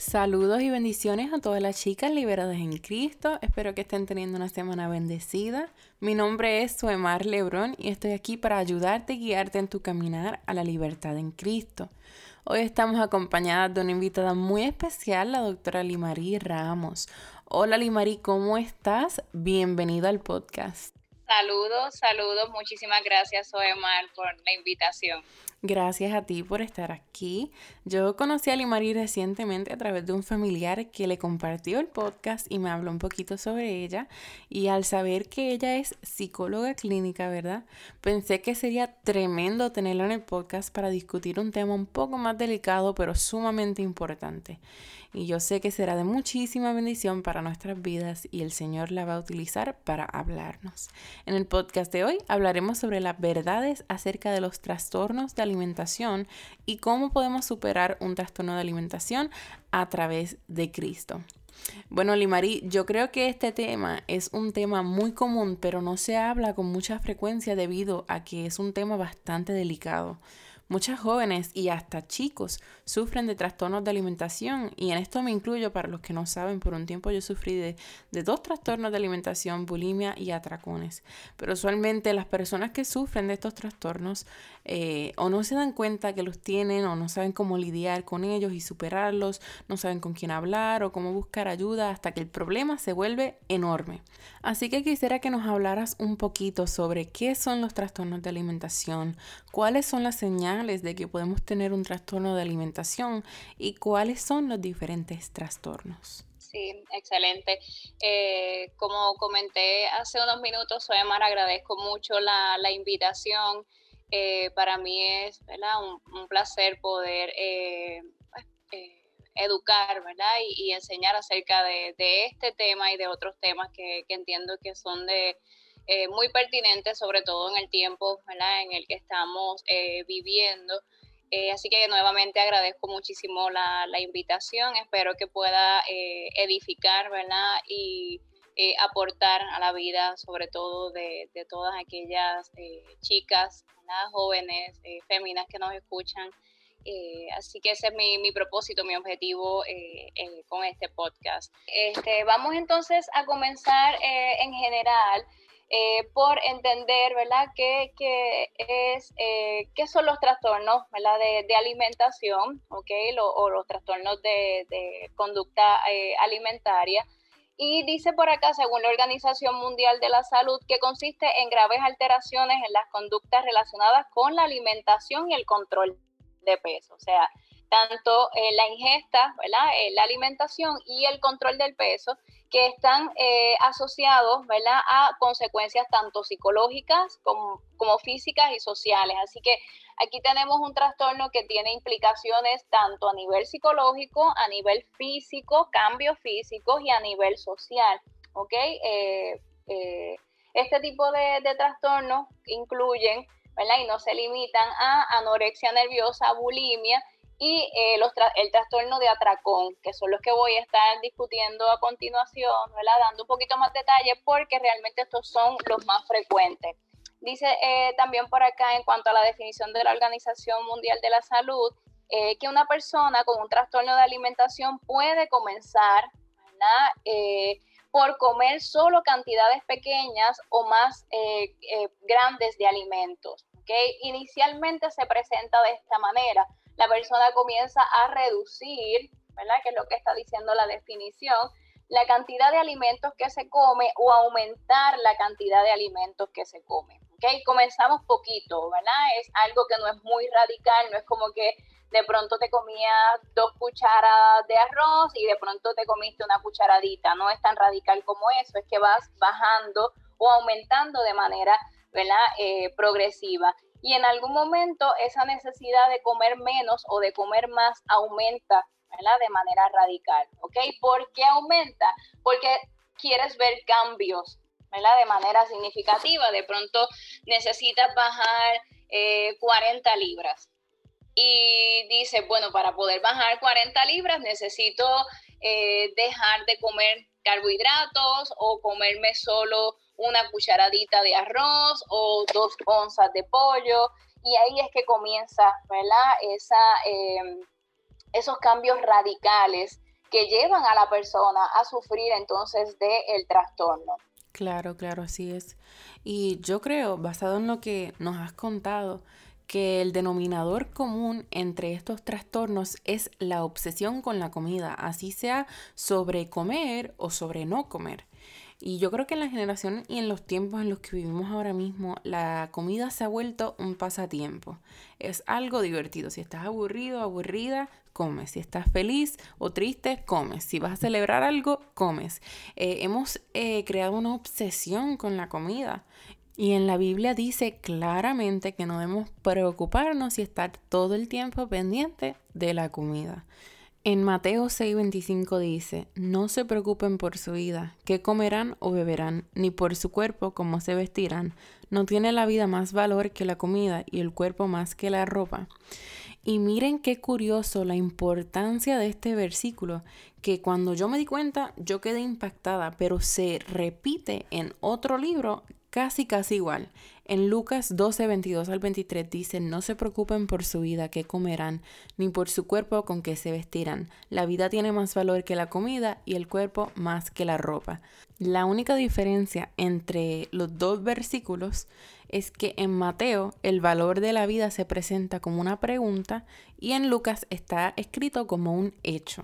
Saludos y bendiciones a todas las chicas liberadas en Cristo. Espero que estén teniendo una semana bendecida. Mi nombre es Suemar Lebrón y estoy aquí para ayudarte y guiarte en tu caminar a la libertad en Cristo. Hoy estamos acompañadas de una invitada muy especial, la doctora Limarí Ramos. Hola Limarí, ¿cómo estás? Bienvenida al podcast. Saludos, saludos. Muchísimas gracias, Soemar, por la invitación. Gracias a ti por estar aquí. Yo conocí a Limari recientemente a través de un familiar que le compartió el podcast y me habló un poquito sobre ella. Y al saber que ella es psicóloga clínica, ¿verdad? Pensé que sería tremendo tenerla en el podcast para discutir un tema un poco más delicado, pero sumamente importante y yo sé que será de muchísima bendición para nuestras vidas y el Señor la va a utilizar para hablarnos. En el podcast de hoy hablaremos sobre las verdades acerca de los trastornos de alimentación y cómo podemos superar un trastorno de alimentación a través de Cristo. Bueno, Limari, yo creo que este tema es un tema muy común, pero no se habla con mucha frecuencia debido a que es un tema bastante delicado. Muchas jóvenes y hasta chicos sufren de trastornos de alimentación y en esto me incluyo para los que no saben, por un tiempo yo sufrí de, dos trastornos de alimentación, bulimia y atracones. Pero usualmente las personas que sufren de estos trastornos eh, o no se dan cuenta que los tienen o no saben cómo lidiar con ellos y superarlos, no saben con quién hablar o cómo buscar ayuda hasta que el problema se vuelve enorme. Así que quisiera que nos hablaras un poquito sobre qué son los trastornos de alimentación, cuáles son las señales de que podemos tener un trastorno de alimentación y cuáles son los diferentes trastornos. Sí, excelente. Eh, como comenté hace unos minutos, Soemar, agradezco mucho la, la invitación. Eh, para mí es Un, placer poder eh, pues, educar ¿verdad? Y, enseñar acerca de, de, este tema y de otros temas que, entiendo que son de, eh, muy pertinente, sobre todo en el tiempo en el que estamos eh, viviendo. Eh, así que nuevamente agradezco muchísimo la, invitación, espero que pueda edificar ¿verdad? y aportar a la vida, sobre todo de, todas aquellas chicas, jóvenes, féminas que nos escuchan. así que ese es mi, mi propósito, mi objetivo con este podcast. Este, vamos entonces a comenzar en general eh, por entender, ¿verdad?, qué, es, eh, qué son los trastornos, ¿verdad?, de, alimentación, ¿ok?, o los trastornos de, conducta eh, alimentaria. Y dice por acá, según la Organización Mundial de la Salud, que consiste en graves alteraciones en las conductas relacionadas con la alimentación y el control de peso. O sea, tanto la ingesta, ¿verdad? la alimentación y el control del peso que están eh, asociados ¿verdad? a consecuencias tanto psicológicas como, físicas y sociales. Así que aquí tenemos un trastorno que tiene implicaciones tanto a nivel psicológico, a nivel físico, cambios físicos y a nivel social. Eh, eh, este tipo de, trastornos incluyen y no se limitan a anorexia nerviosa, bulimia y eh, el trastorno de atracón, que son los que voy a estar discutiendo a continuación, ¿verdad? dando un poquito más detalle porque realmente estos son los más frecuentes. Dice eh, también por acá en cuanto a la definición de la Organización Mundial de la Salud, eh, que una persona con un trastorno de alimentación puede comenzar por comer solo cantidades pequeñas o más grandes de alimentos. ¿okay? Inicialmente se presenta de esta manera la persona comienza a reducir, ¿verdad? Que es lo que está diciendo la definición, la cantidad de alimentos que se come o aumentar la cantidad de alimentos que se come. ¿Ok? Comenzamos poquito, ¿verdad? Es algo que no es muy radical, no es como que de pronto te comías dos cucharadas de arroz y de pronto te comiste una cucharadita. No es tan radical como eso, es que vas bajando o aumentando de manera ¿verdad? Eh, progresiva y en algún momento esa necesidad de comer menos o de comer más aumenta. De manera radical, ¿ok? ¿Por qué aumenta? Porque quieres ver cambios. De manera significativa. De pronto necesitas bajar 40 eh, libras. Y dice, bueno, para poder bajar 40 libras necesito eh, dejar de comer carbohidratos o comerme solo una cucharadita de arroz o dos onzas de pollo. Y ahí es que comienza, ¿verdad? Esa, em, esos cambios radicales que llevan a la persona a sufrir entonces del trastorno. Claro, claro, así es. Y yo creo, basado en lo que nos has contado, que el denominador común entre estos trastornos es la obsesión con la comida, así sea sobre comer o sobre no comer. Y yo creo que en la generación y en los tiempos en los que vivimos ahora mismo, la comida se ha vuelto un pasatiempo. Es algo divertido. Si estás aburrido, aburrida, comes. Si estás feliz o triste, comes. Si vas a celebrar algo, comes. Eh, hemos eh, creado una obsesión con la comida. Y en la Biblia dice claramente que no debemos preocuparnos y estar todo el tiempo pendiente de la comida. En Mateo 6:25 dice, no se preocupen por su vida, qué comerán o beberán, ni por su cuerpo, cómo se vestirán. No tiene la vida más valor que la comida y el cuerpo más que la ropa. Y miren qué curioso la importancia de este versículo, que cuando yo me di cuenta yo quedé impactada, pero se repite en otro libro casi casi igual. En Lucas 12, 22 al 23 dice, no se preocupen por su vida, qué comerán, ni por su cuerpo con qué se vestirán. La vida tiene más valor que la comida y el cuerpo más que la ropa. La única diferencia entre los dos versículos es que en Mateo el valor de la vida se presenta como una pregunta y en Lucas está escrito como un hecho.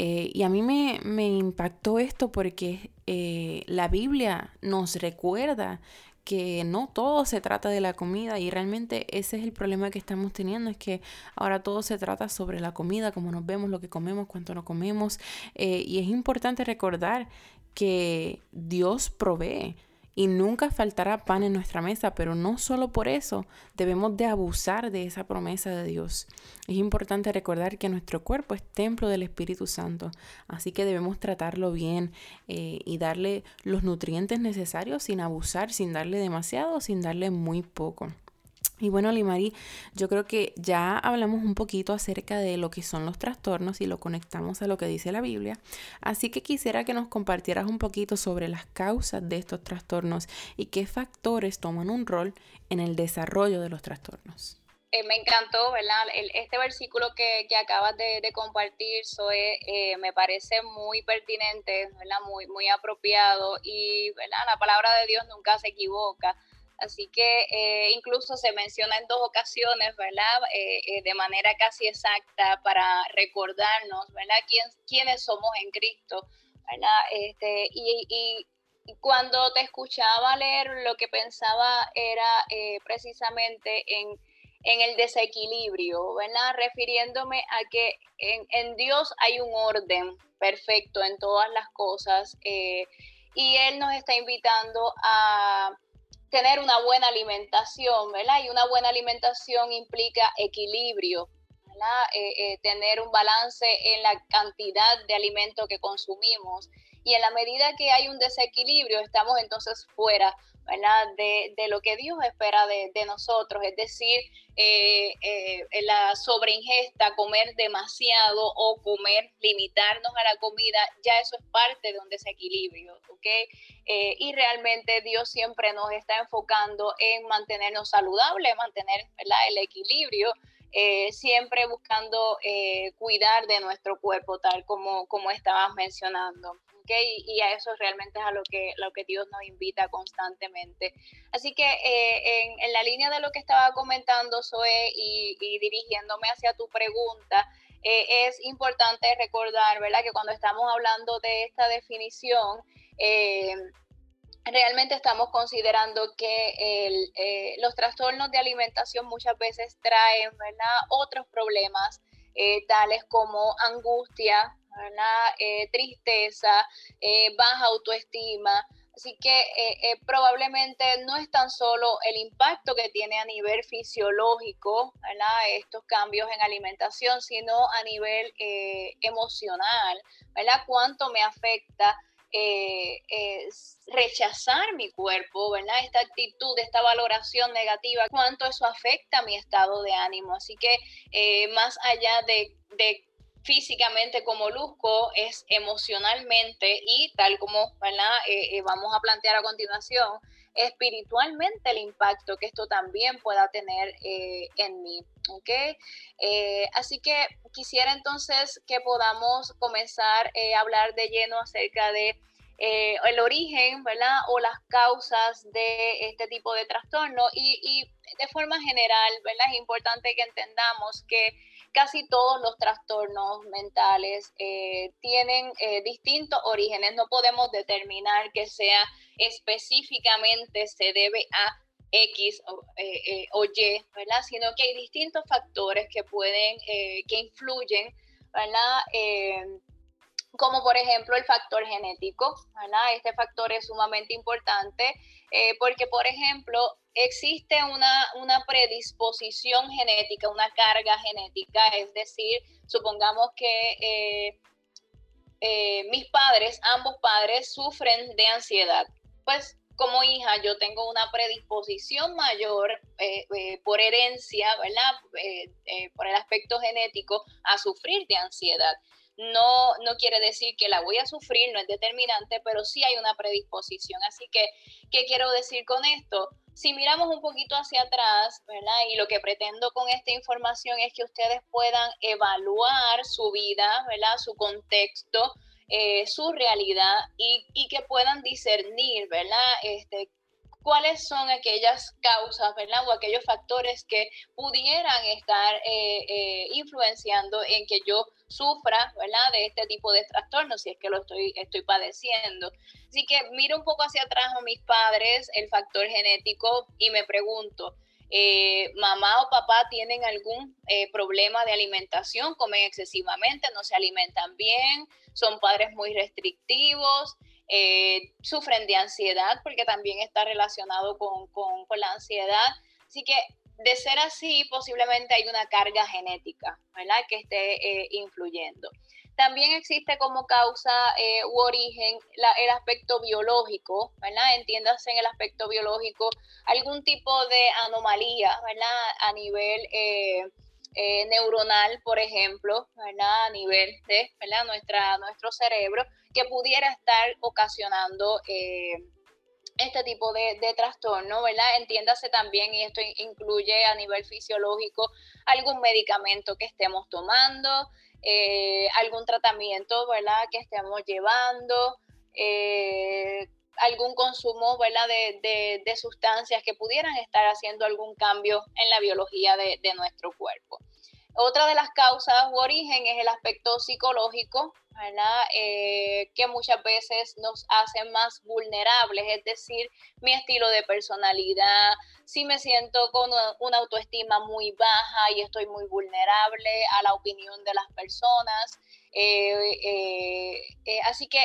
Eh, y a mí me, me impactó esto porque eh, la Biblia nos recuerda que no todo se trata de la comida y realmente ese es el problema que estamos teniendo, es que ahora todo se trata sobre la comida, cómo nos vemos, lo que comemos, cuánto no comemos. Eh, y es importante recordar que Dios provee y nunca faltará pan en nuestra mesa, pero no solo por eso debemos de abusar de esa promesa de Dios. Es importante recordar que nuestro cuerpo es templo del Espíritu Santo, así que debemos tratarlo bien eh, y darle los nutrientes necesarios sin abusar, sin darle demasiado, sin darle muy poco. Y bueno, Limari, yo creo que ya hablamos un poquito acerca de lo que son los trastornos y lo conectamos a lo que dice la Biblia. Así que quisiera que nos compartieras un poquito sobre las causas de estos trastornos y qué factores toman un rol en el desarrollo de los trastornos. Eh, me encantó, ¿verdad? este versículo que, acabas de, compartir, Zoe, eh, me parece muy pertinente, ¿verdad? Muy, muy apropiado y, ¿verdad? La palabra de Dios nunca se equivoca. Así que eh, incluso se menciona en dos ocasiones, ¿verdad? Eh, eh, de manera casi exacta para recordarnos, ¿verdad? ¿Quién, quiénes somos en Cristo, ¿verdad? Este, y, y, cuando te escuchaba leer, lo que pensaba era precisamente en, en, el desequilibrio, ¿verdad? Refiriéndome a que en, en, Dios hay un orden perfecto en todas las cosas y Él nos está invitando a tener una buena alimentación, ¿verdad? Y una buena alimentación implica equilibrio, ¿verdad? Eh, eh, tener un balance en la cantidad de alimento que consumimos. Y en la medida que hay un desequilibrio, estamos entonces fuera de, lo que Dios espera de, nosotros, es decir, eh, eh, la sobreingesta, comer demasiado o comer, limitarnos a la comida, ya eso es parte de un desequilibrio, ¿ok? Eh, y realmente Dios siempre nos está enfocando en mantenernos saludables, mantener ¿verdad? el equilibrio. siempre buscando cuidar de nuestro cuerpo, tal como, como estabas mencionando. Y, a eso realmente es a lo que, lo que Dios nos invita constantemente. Así que eh, en, la línea de lo que estaba comentando Zoe y, dirigiéndome hacia tu pregunta, eh, es importante recordar, ¿verdad? Que cuando estamos hablando de esta definición, eh, realmente estamos considerando que los trastornos de alimentación muchas veces traen ¿verdad? otros problemas, tales como angustia, eh, tristeza, eh, baja autoestima. Así que eh, probablemente no es tan solo el impacto que tiene a nivel fisiológico, estos cambios en alimentación, sino a nivel emocional. Cuánto me afecta rechazar mi cuerpo. Esta actitud, esta valoración negativa, cuánto eso afecta mi estado de ánimo. Así que más allá de físicamente como luzco, es emocionalmente y tal como eh, vamos a plantear a continuación, espiritualmente el impacto que esto también pueda tener en mí. así que quisiera entonces que podamos comenzar a hablar de lleno acerca de eh, el origen, ¿verdad? O las causas de este tipo de trastorno y, de forma general, ¿verdad? Es importante que entendamos que casi todos los trastornos mentales eh, tienen eh, distintos orígenes. No podemos determinar que sea específicamente se debe a X o, o Y, ¿verdad? Sino que hay distintos factores que pueden, que influyen, ¿verdad? Como por ejemplo el factor genético. Este factor es sumamente importante eh, porque, por ejemplo, existe una, una, predisposición genética, una carga genética, es decir, supongamos que eh, eh, mis padres, ambos padres, sufren de ansiedad. Pues como hija yo tengo una predisposición mayor por herencia, ¿verdad? por el aspecto genético a sufrir de ansiedad no, no quiere decir que la voy a sufrir, no es determinante, pero sí hay una predisposición. Así que, ¿qué quiero decir con esto? Si miramos un poquito hacia atrás, ¿verdad? Y lo que pretendo con esta información es que ustedes puedan evaluar su vida, ¿verdad? Su contexto, eh, su realidad y, y, que puedan discernir, ¿verdad? Este, cuáles son aquellas causas, ¿verdad? O aquellos factores que pudieran estar eh, eh, influenciando en que yo sufra, ¿verdad? De este tipo de trastornos, si es que lo estoy, estoy padeciendo. Así que miro un poco hacia atrás a mis padres, el factor genético, y me pregunto, eh, mamá o papá tienen algún problema de alimentación, comen excesivamente, no se alimentan bien, son padres muy restrictivos, eh, sufren de ansiedad, porque también está relacionado con, con, la ansiedad. Así que de ser así, posiblemente hay una carga genética, ¿verdad? Que esté eh, influyendo. También existe como causa eh, u origen el aspecto biológico, ¿verdad? Entiéndase en el aspecto biológico algún tipo de anomalía, ¿verdad? A nivel neuronal, por ejemplo. A nivel de. Nuestra, nuestro cerebro, que pudiera estar ocasionando eh, este tipo de, trastorno, ¿verdad? Entiéndase también, y esto incluye a nivel fisiológico, algún medicamento que estemos tomando, eh, algún tratamiento, ¿verdad? Que estemos llevando, eh, algún consumo. De, de, sustancias que pudieran estar haciendo algún cambio en la biología de, nuestro cuerpo. Otra de las causas u origen es el aspecto psicológico, eh, que muchas veces nos hacen más vulnerables, es decir, mi estilo de personalidad, si me siento con una, autoestima muy baja y estoy muy vulnerable a la opinión de las personas, eh, eh, así que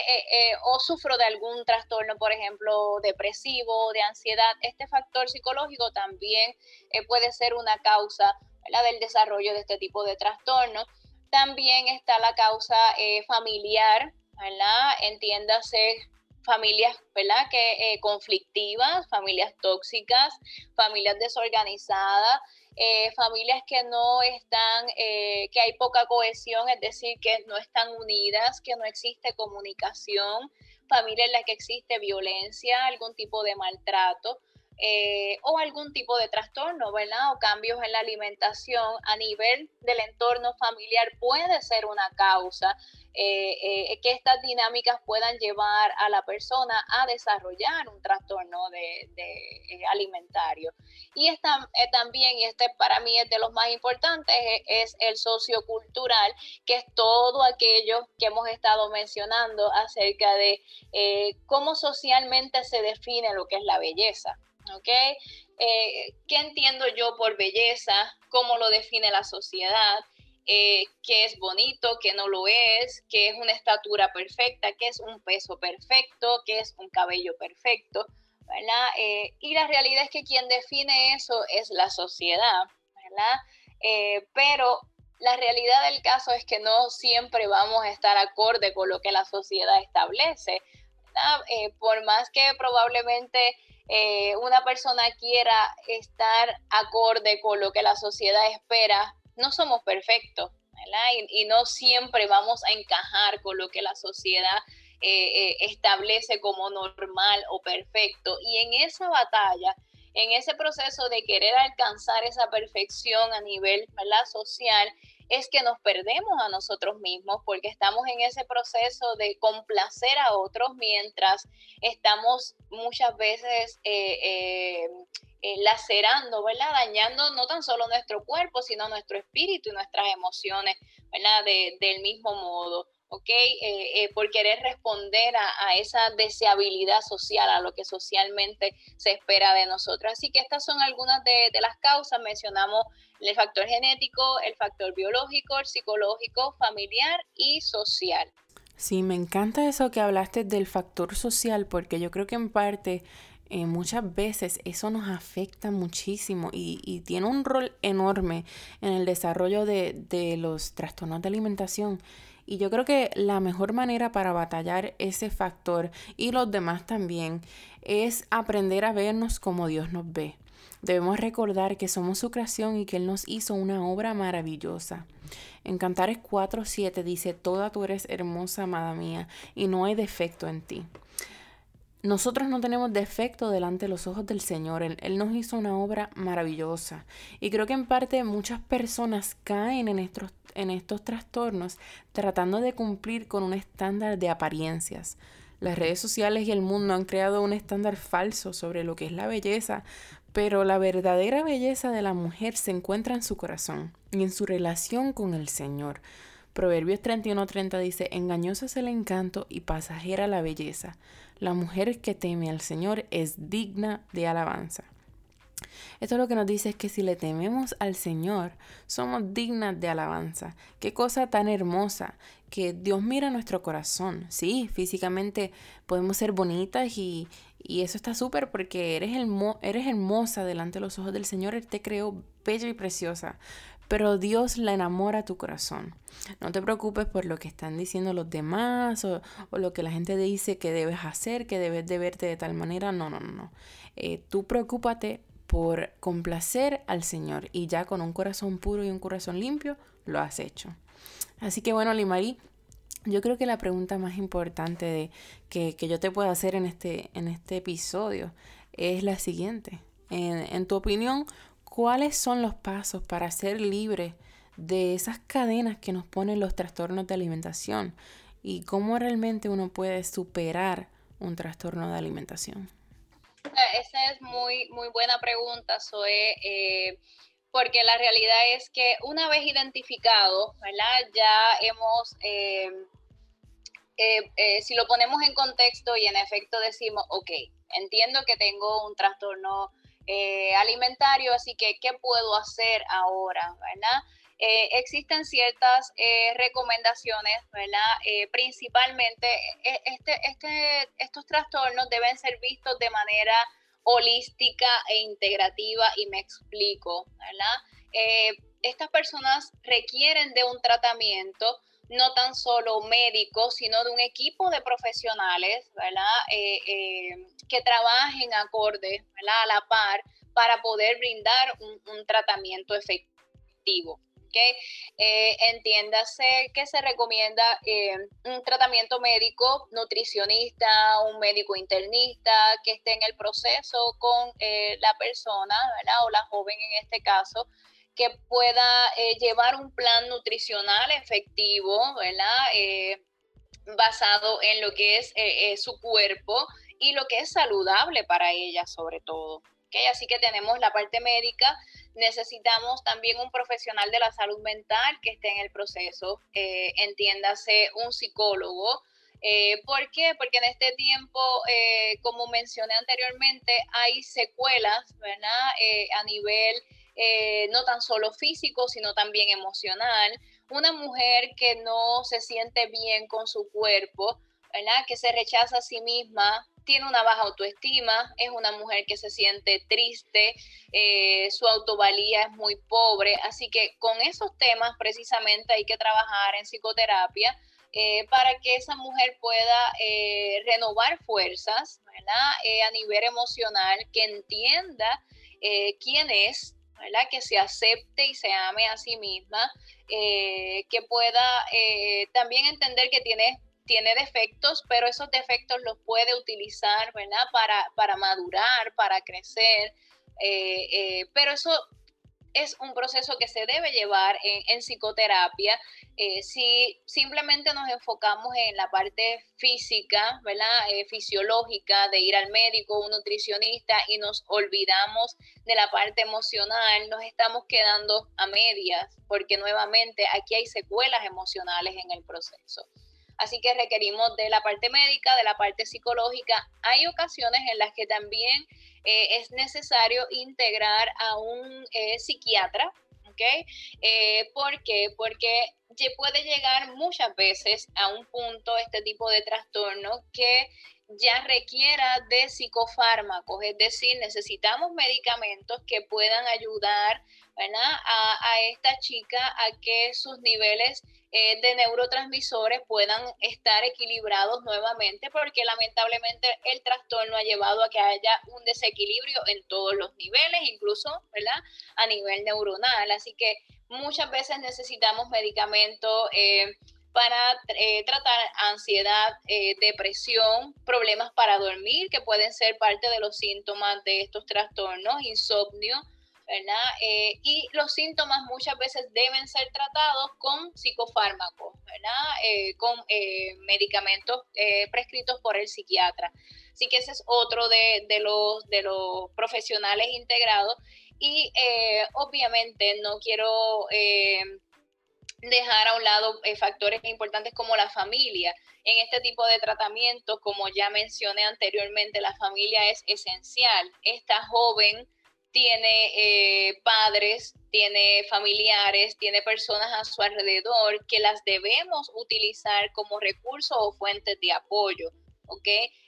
o sufro de algún trastorno, por ejemplo, depresivo, de ansiedad, este factor psicológico también puede ser una causa del desarrollo de este tipo de trastornos. También está la causa eh, familiar, ¿verdad? Entiéndase familias, ¿verdad? Que eh, conflictivas, familias tóxicas, familias desorganizadas, eh, familias que no están, que hay poca cohesión, es decir, que no están unidas, que no existe comunicación, familias en las que existe violencia, algún tipo de maltrato. Eh, o algún tipo de trastorno, ¿verdad? O cambios en la alimentación a nivel del entorno familiar puede ser una causa eh, eh, que estas dinámicas puedan llevar a la persona a desarrollar un trastorno de, alimentario. Y esta, también, y este para mí es de los más importantes, es, el sociocultural, que es todo aquello que hemos estado mencionando acerca de cómo socialmente se define lo que es la belleza. ¿Ok? Eh, ¿Qué entiendo yo por belleza? ¿Cómo lo define la sociedad? Eh, ¿Qué es bonito? ¿Qué no lo es? ¿Qué es una estatura perfecta? ¿Qué es un peso perfecto? ¿Qué es un cabello perfecto? ¿verdad? Eh, y la realidad es que quien define eso es la sociedad, ¿verdad? pero la realidad del caso es que no siempre vamos a estar acorde con lo que la sociedad establece. Por más que probablemente eh, una persona quiera estar acorde con lo que la sociedad espera, no somos perfectos, Y, no siempre vamos a encajar con lo que la sociedad eh, eh, establece como normal o perfecto. Y en esa batalla, en ese proceso de querer alcanzar esa perfección a nivel social, es que nos perdemos a nosotros mismos porque estamos en ese proceso de complacer a otros mientras estamos muchas veces eh, eh, lacerando, ¿verdad? Dañando no tan solo nuestro cuerpo, sino nuestro espíritu y nuestras emociones, ¿verdad? del mismo modo, ¿ok? Eh, eh, por querer responder a, esa deseabilidad social, a lo que socialmente se espera de nosotros. Así que estas son algunas de, de las causas. Mencionamos el factor genético, el factor biológico, el psicológico, familiar y social. Sí, me encanta eso que hablaste del factor social, porque yo creo que en parte eh, muchas veces eso nos afecta muchísimo y, tiene un rol enorme en el desarrollo de, de los trastornos de alimentación. Y yo creo que la mejor manera para batallar ese factor y los demás también es aprender a vernos como Dios nos ve. Debemos recordar que somos su creación y que Él nos hizo una obra maravillosa. En Cantares 4.7 dice, Toda tú eres hermosa, amada mía, y no hay defecto en ti. Nosotros no tenemos defecto delante de los ojos del Señor. Él, nos hizo una obra maravillosa. Y creo que en parte muchas personas caen en estos, en estos trastornos tratando de cumplir con un estándar de apariencias. Las redes sociales y el mundo han creado un estándar falso sobre lo que es la belleza, pero la verdadera belleza de la mujer se encuentra en su corazón y en su relación con el Señor. Proverbios 31:30 dice, engañoso es el encanto y pasajera la belleza. La mujer que teme al Señor es digna de alabanza. Esto lo que nos dice es que si le tememos al Señor, somos dignas de alabanza. Qué cosa tan hermosa que Dios mira nuestro corazón. Sí, físicamente podemos ser bonitas y, y eso está súper porque eres, eres hermosa delante de los ojos del Señor. Él te creó bella y preciosa pero Dios la enamora a tu corazón. No te preocupes por lo que están diciendo los demás o, lo que la gente dice que debes hacer, que debes de verte de tal manera. No, no, no. Eh, tú preocúpate por complacer al Señor y ya con un corazón puro y un corazón limpio lo has hecho. Así que bueno, Limari, yo creo que la pregunta más importante de, que, yo te puedo hacer en este, en este episodio es la siguiente. En, en tu opinión, ¿Cuáles son los pasos para ser libre de esas cadenas que nos ponen los trastornos de alimentación? ¿Y cómo realmente uno puede superar un trastorno de alimentación? Esa es muy, muy buena pregunta, Zoe. Eh, porque la realidad es que una vez identificado, ¿verdad? Ya hemos, eh, eh, si lo ponemos en contexto y en efecto decimos, ok, entiendo que tengo un trastorno eh, alimentario, así que ¿qué puedo hacer ahora? ¿verdad? Eh, existen ciertas eh, recomendaciones, ¿verdad? principalmente este, este, estos trastornos deben ser vistos de manera holística e integrativa y me explico, ¿verdad? estas personas requieren de un tratamiento no tan solo médico, sino de un equipo de profesionales, ¿verdad? Eh, eh, que trabajen acorde, ¿verdad? A la par para poder brindar un, tratamiento efectivo. ¿okay? Eh, entiéndase que se recomienda un tratamiento médico, nutricionista, un médico internista que esté en el proceso con la persona, ¿verdad? O la joven en este caso, que pueda eh, llevar un plan nutricional efectivo, ¿verdad? Eh, basado en lo que es eh, su cuerpo y lo que es saludable para ella sobre todo. ¿okay? Así que tenemos la parte médica, necesitamos también un profesional de la salud mental que esté en el proceso, entiéndase un psicólogo, ¿Por qué? Porque en este tiempo, como mencioné anteriormente, hay secuelas, ¿verdad? a nivel eh, no tan solo físico, sino también emocional. Una mujer que no se siente bien con su cuerpo, ¿verdad? que se rechaza a sí misma, tiene una baja autoestima, es una mujer que se siente triste, eh, su autovalía es muy pobre, así que con esos temas precisamente hay que trabajar en psicoterapia eh, para que esa mujer pueda renovar fuerzas a nivel emocional, que entienda quién es, ¿verdad? Que se acepte y se ame a sí misma, eh, que pueda eh, también entender que tiene, tiene defectos, pero esos defectos los puede utilizar, ¿verdad? Para, para madurar, para crecer, eh, pero eso es un proceso que se debe llevar en, psicoterapia. Eh, si simplemente nos enfocamos en la parte física, ¿verdad? Eh, fisiológica, de ir al médico, un nutricionista y nos olvidamos de la parte emocional, nos estamos quedando a medias, porque nuevamente aquí hay secuelas emocionales en el proceso. Así que requerimos de la parte médica, de la parte psicológica. Hay ocasiones en las que también eh, es necesario integrar a un eh, psiquiatra, ¿ok? Eh, ¿Por qué? Porque puede llegar muchas veces a un punto este tipo de trastorno que ya requiera de psicofármacos, es decir, necesitamos medicamentos que puedan ayudar a, esta chica a que sus niveles eh, de neurotransmisores puedan estar equilibrados nuevamente, porque lamentablemente el trastorno ha llevado a que haya un desequilibrio en todos los niveles, incluso ¿verdad? a nivel neuronal. Así que muchas veces necesitamos medicamentos. Eh, para eh, tratar ansiedad, depresión, problemas para dormir, que pueden ser parte de los síntomas de estos trastornos, insomnio, ¿verdad? Eh, y los síntomas muchas veces deben ser tratados con psicofármacos. Eh, con eh, medicamentos prescritos por el psiquiatra. Así que ese es otro de, de los profesionales integrados. Y obviamente no quiero dejar a un lado factores importantes como la familia. En este tipo de tratamientos, como ya mencioné anteriormente, la familia es esencial. Esta joven tiene eh, padres, tiene familiares, tiene personas a su alrededor que las debemos utilizar como recursos o fuentes de apoyo.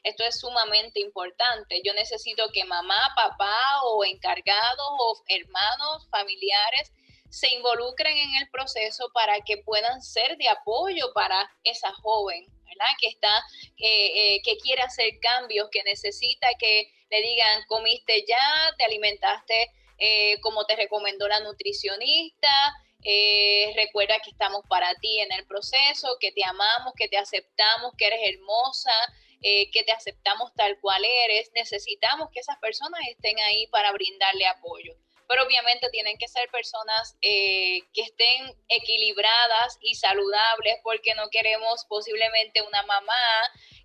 Esto es sumamente importante. Yo necesito que mamá, papá o encargados o hermanos, familiares se involucren en el proceso para que puedan ser de apoyo para esa joven, Que está, eh, que quiere hacer cambios, que necesita que le digan, comiste ya, te alimentaste eh, como te recomendó la nutricionista, eh, recuerda que estamos para ti en el proceso, que te amamos, que te aceptamos, que eres hermosa, que te aceptamos tal cual eres. Necesitamos que esas personas estén ahí para brindarle apoyo. Pero obviamente tienen que ser personas que estén equilibradas y saludables porque no queremos posiblemente una mamá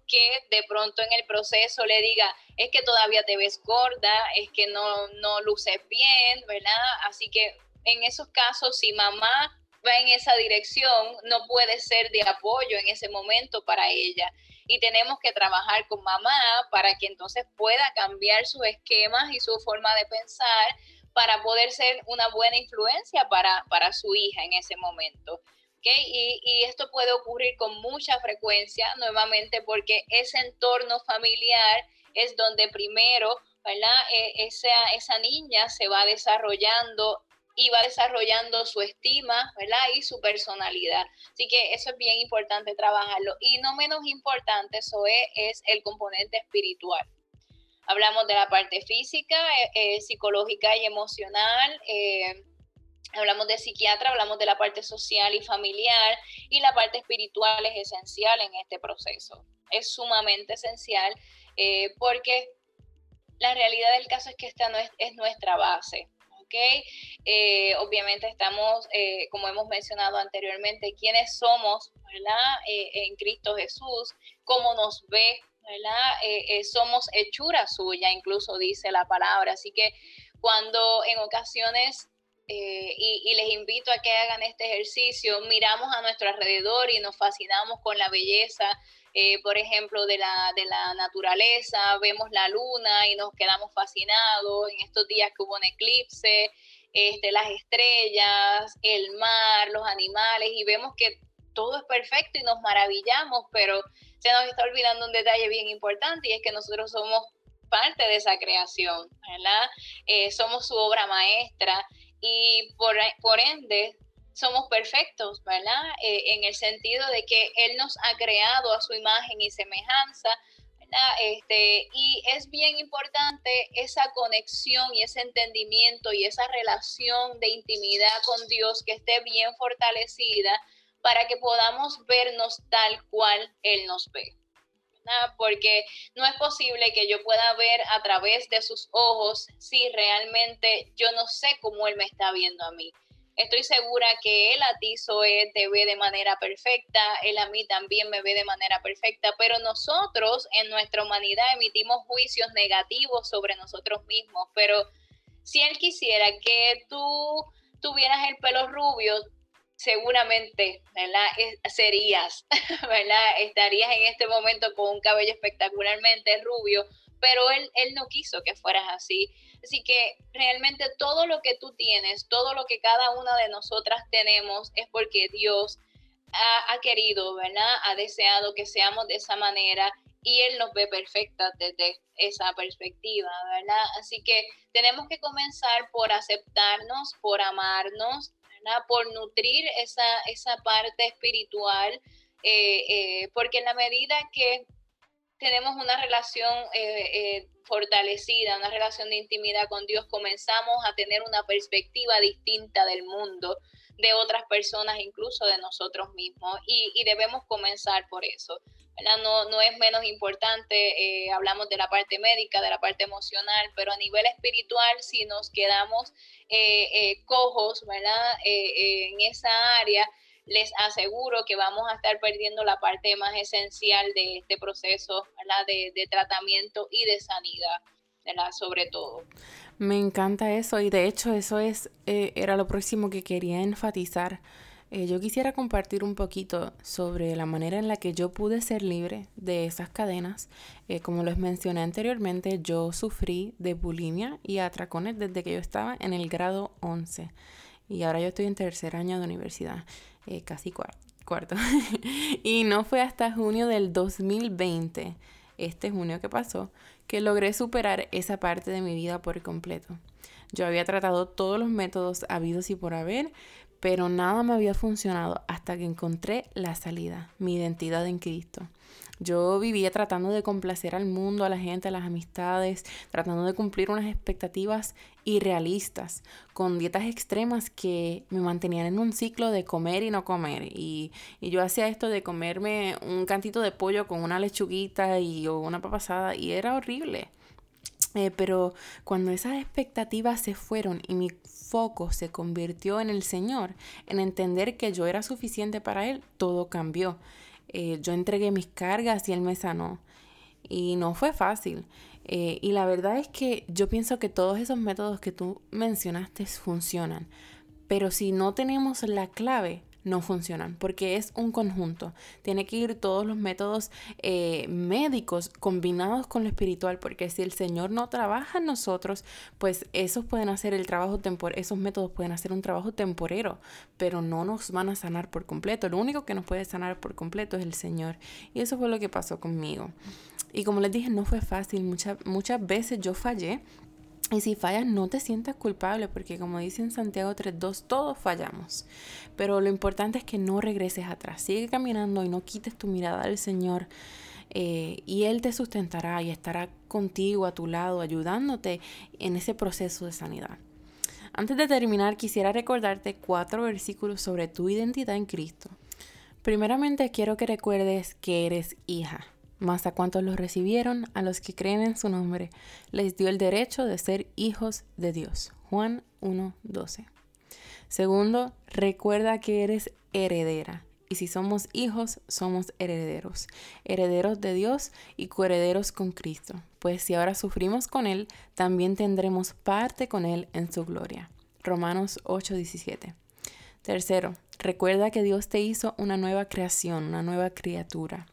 que de pronto en el proceso le diga, es que todavía te ves gorda, es que no, no luces bien, ¿verdad? Así que en esos casos, si mamá va en esa dirección, no puede ser de apoyo en ese momento para ella. Y tenemos que trabajar con mamá para que entonces pueda cambiar sus esquemas y su forma de pensar para poder ser una buena influencia para, para su hija en ese momento. Y, esto puede ocurrir con mucha frecuencia, nuevamente, porque ese entorno familiar es donde primero, ¿verdad? E, esa, esa niña se va desarrollando y va desarrollando su estima, ¿verdad? Y su personalidad. Así que eso es bien importante trabajarlo. Y no menos importante, eso es, el componente espiritual. Hablamos de la parte física, eh, eh, psicológica y emocional. Eh, Hablamos de psiquiatra, hablamos de la parte social y familiar y la parte espiritual es esencial en este proceso. Es sumamente esencial eh, porque la realidad del caso es que esta no es, nuestra base. ¿okay? Eh, obviamente estamos, eh, como hemos mencionado anteriormente, quiénes somos ¿verdad? en Cristo Jesús, cómo nos ve, ¿verdad? somos hechura suya, incluso dice la palabra. Así que cuando en ocasiones eh, y, les invito a que hagan este ejercicio. Miramos a nuestro alrededor y nos fascinamos con la belleza, eh, por ejemplo, de la, de la naturaleza, vemos la luna y nos quedamos fascinados. En estos días que hubo un eclipse, este, las estrellas, el mar, los animales, y vemos que todo es perfecto y nos maravillamos, pero se nos está olvidando un detalle bien importante y es que nosotros somos parte de esa creación, ¿verdad? Eh, somos su obra maestra y por, por ende somos perfectos, ¿verdad? Eh, en el sentido de que Él nos ha creado a su imagen y semejanza, Este, y es bien importante esa conexión y ese entendimiento y esa relación de intimidad con Dios que esté bien fortalecida para que podamos vernos tal cual Él nos ve. Porque no es posible que yo pueda ver a través de sus ojos si realmente yo no sé cómo Él me está viendo a mí. Estoy segura que él a ti, Zoe, te ve de manera perfecta, él a mí también me ve de manera perfecta, pero nosotros en nuestra humanidad emitimos juicios negativos sobre nosotros mismos, pero si él quisiera que tú tuvieras el pelo rubio, seguramente, ¿verdad? Serías, ¿verdad? Estarías en este momento con un cabello espectacularmente rubio, pero él, él no quiso que fueras así. Así que realmente todo lo que tú tienes, todo lo que cada una de nosotras tenemos es porque Dios ha, querido, ¿verdad? Ha deseado que seamos de esa manera y Él nos ve perfectas desde esa perspectiva, ¿verdad? Así que tenemos que comenzar por aceptarnos, por amarnos, Por nutrir esa, esa parte espiritual, eh, eh, porque en la medida que tenemos una relación eh, eh, fortalecida, una relación de intimidad con Dios, comenzamos a tener una perspectiva distinta del mundo, de otras personas, incluso de nosotros mismos, y, debemos comenzar por eso. No, no es menos importante, eh, hablamos de la parte médica, de la parte emocional, pero a nivel espiritual, si nos quedamos cojos ¿verdad? en esa área, les aseguro que vamos a estar perdiendo la parte más esencial de este proceso de, de, tratamiento y de sanidad, sobre todo. Me encanta eso y de hecho eso es, eh, era lo próximo que quería enfatizar. Eh, yo quisiera compartir un poquito sobre la manera en la que yo pude ser libre de esas cadenas. Eh, como les mencioné anteriormente, yo sufrí de bulimia y atracones desde que yo estaba en el grado 11 y ahora yo estoy en tercer año de universidad. Eh, casi cuarto. y no fue hasta junio del 2020, este junio que pasó, que logré superar esa parte de mi vida por completo. Yo había tratado todos los métodos habidos y por haber, pero nada me había funcionado hasta que encontré la salida, mi identidad en Cristo. Yo vivía tratando de complacer al mundo, a la gente, a las amistades, tratando de cumplir unas expectativas irrealistas, con dietas extremas que me mantenían en un ciclo de comer y no comer. Y, yo hacía esto de comerme un cantito de pollo con una lechuguita y o una papasada y era horrible. Eh, pero cuando esas expectativas se fueron y mi foco se convirtió en el Señor, en entender que yo era suficiente para Él, todo cambió. Eh, yo entregué mis cargas y él me sanó. Y no fue fácil. Eh, y la verdad es que yo pienso que todos esos métodos que tú mencionaste funcionan. Pero si no tenemos la clave, no funcionan, porque es un conjunto. Tiene que ir todos los métodos eh, médicos combinados con lo espiritual, porque si el Señor no trabaja en nosotros, pues esos pueden hacer el trabajo temporal, esos métodos pueden hacer un trabajo temporero, pero no nos van a sanar por completo. Lo único que nos puede sanar por completo es el Señor. Y eso fue lo que pasó conmigo. Y como les dije, no fue fácil. Muchas, muchas veces yo fallé y si fallas, no te sientas culpable, porque como dice en Santiago 3.2, todos fallamos. Pero lo importante es que no regreses atrás. Sigue caminando y no quites tu mirada al Señor. Eh, y Él te sustentará y estará contigo a tu lado, ayudándote en ese proceso de sanidad. Antes de terminar, quisiera recordarte cuatro versículos sobre tu identidad en Cristo. Primeramente, quiero que recuerdes que eres hija. Mas a cuantos los recibieron, a los que creen en su nombre, les dio el derecho de ser hijos de Dios. Juan 1.12. Segundo, recuerda que eres heredera. Y si somos hijos, somos herederos. Herederos de Dios y coherederos con Cristo. Pues si ahora sufrimos con Él, también tendremos parte con Él en su gloria. Romanos 8:17. Tercero, recuerda que Dios te hizo una nueva creación, una nueva criatura.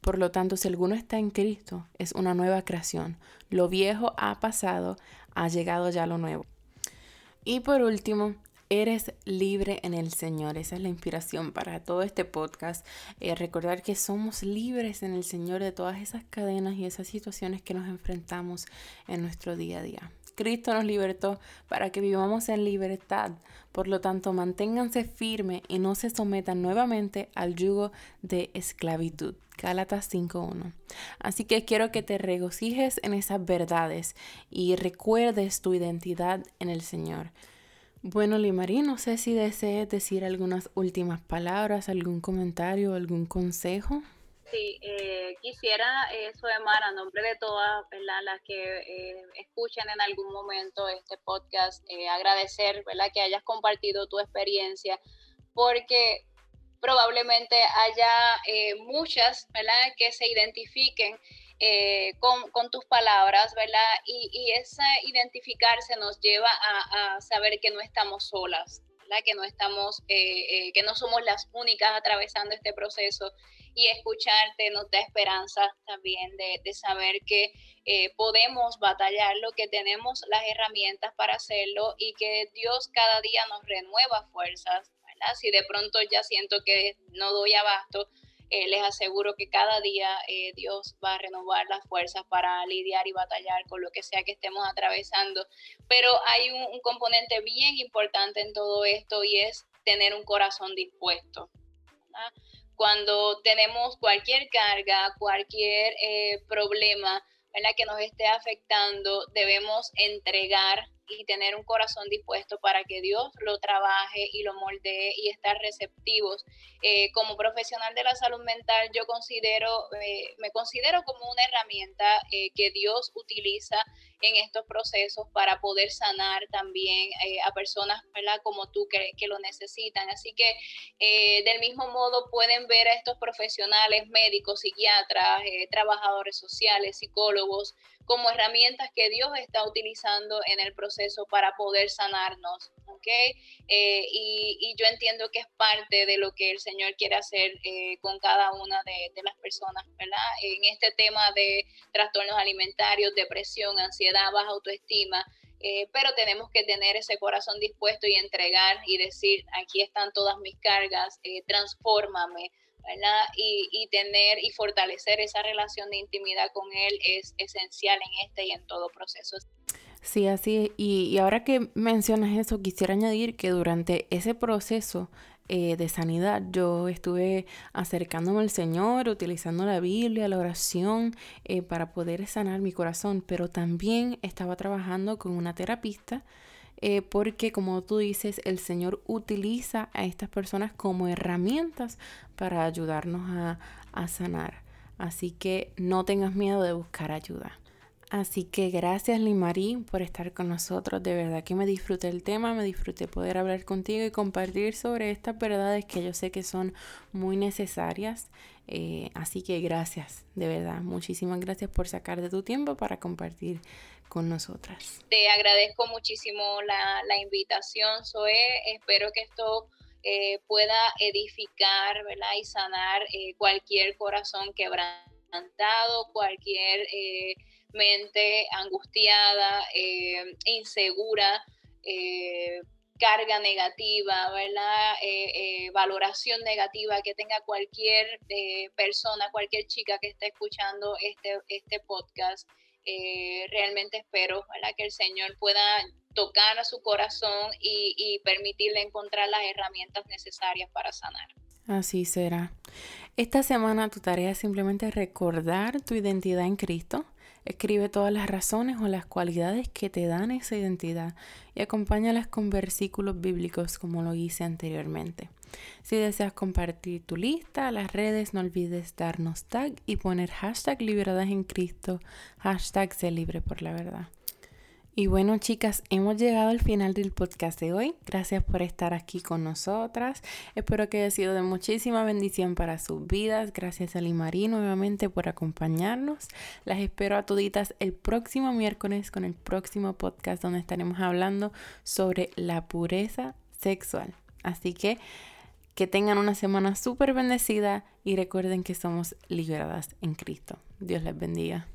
Por lo tanto, si alguno está en Cristo, es una nueva creación. Lo viejo ha pasado, ha llegado ya lo nuevo. Y por último, eres libre en el Señor. Esa es la inspiración para todo este podcast. Eh, recordar que somos libres en el Señor de todas esas cadenas y esas situaciones que nos enfrentamos en nuestro día a día. Cristo nos libertó para que vivamos en libertad. Por lo tanto, manténganse firmes y no se sometan nuevamente al yugo de esclavitud. Gálatas 5.1. Así que quiero que te regocijes en esas verdades y recuerdes tu identidad en el Señor. Bueno, Limarí, no sé si desees decir algunas últimas palabras, algún comentario, algún consejo. Sí, eh, quisiera, eh, Soemar, a nombre de todas las que eh, escuchan en algún momento este podcast, eh, agradecer que hayas compartido tu experiencia, porque probablemente haya muchas ¿verdad? que se identifiquen con, con, tus palabras, ¿verdad? Y, ese identificarse nos lleva a, saber que no estamos solas. Que no estamos, que no somos las únicas atravesando este proceso y escucharte nos da esperanza también de, saber que eh, podemos batallarlo, que tenemos las herramientas para hacerlo y que Dios cada día nos renueva fuerzas. ¿Verdad? Si de pronto ya siento que no doy abasto, eh, les aseguro que cada día eh, Dios va a renovar las fuerzas para lidiar y batallar con lo que sea que estemos atravesando. Pero hay un, componente bien importante en todo esto y es tener un corazón dispuesto. ¿verdad? cuando tenemos cualquier carga, cualquier eh, problema la que nos esté afectando, debemos entregar y tener un corazón dispuesto para que Dios lo trabaje y lo moldee y estar receptivos. Eh, como profesional de la salud mental, yo considero, eh, me considero como una herramienta eh, que Dios utiliza en estos procesos para poder sanar también a personas ¿verdad? como tú que, que, lo necesitan. Así que del mismo modo pueden ver a estos profesionales, médicos, psiquiatras, trabajadores sociales, psicólogos, como herramientas que Dios está utilizando en el proceso para poder sanarnos. ¿ok? Eh, y, yo entiendo que es parte de lo que el Señor quiere hacer eh, con cada una de, las personas, ¿verdad? En este tema de trastornos alimentarios, depresión, ansiedad, baja autoestima. Eh, pero tenemos que tener ese corazón dispuesto y entregar y decir, aquí están todas mis cargas, transfórmame, y, tener y fortalecer esa relación de intimidad con Él es esencial en este y en todo proceso. Sí, así Y, y ahora que mencionas eso, quisiera añadir que durante ese proceso eh, de sanidad yo estuve acercándome al Señor, utilizando la Biblia, la oración, eh, para poder sanar mi corazón, pero también estaba trabajando con una terapista eh, porque como tú dices, el Señor utiliza a estas personas como herramientas para ayudarnos a, a sanar. Así que no tengas miedo de buscar ayuda. Así que gracias Limarí por estar con nosotros. De verdad que me disfruté el tema, me disfruté poder hablar contigo y compartir sobre estas verdades que yo sé que son muy necesarias. Eh, así que gracias, de verdad. Muchísimas gracias por sacar de tu tiempo para compartir con nosotras. Te agradezco muchísimo la, la invitación, Zoe. Espero que esto eh, pueda edificar ¿verdad? y sanar eh, cualquier corazón quebrantado, cualquier angustiada, eh, insegura, eh, carga negativa. Eh, valoración negativa que tenga cualquier persona, cualquier chica que esté escuchando este, este podcast. realmente espero que el Señor pueda tocar a su corazón y permitirle encontrar las herramientas necesarias para sanar. Así será. Esta semana tu tarea es simplemente recordar tu identidad en Cristo Escribe todas las razones o las cualidades que te dan esa identidad y acompáñalas con versículos bíblicos como lo hice anteriormente. Si deseas compartir tu lista a las redes, no olvides darnos tag y poner hashtag liberadas en Cristo, hashtag se libre por la verdad. Y bueno, chicas, hemos llegado al final del podcast de hoy. Gracias por estar aquí con nosotras. Espero que haya sido de muchísima bendición para sus vidas. Gracias a Limarí nuevamente por acompañarnos. Las espero a toditas el próximo miércoles con el próximo podcast donde estaremos hablando sobre la pureza sexual. Así que que tengan una semana súper bendecida y recuerden que somos liberadas en Cristo. Dios les bendiga.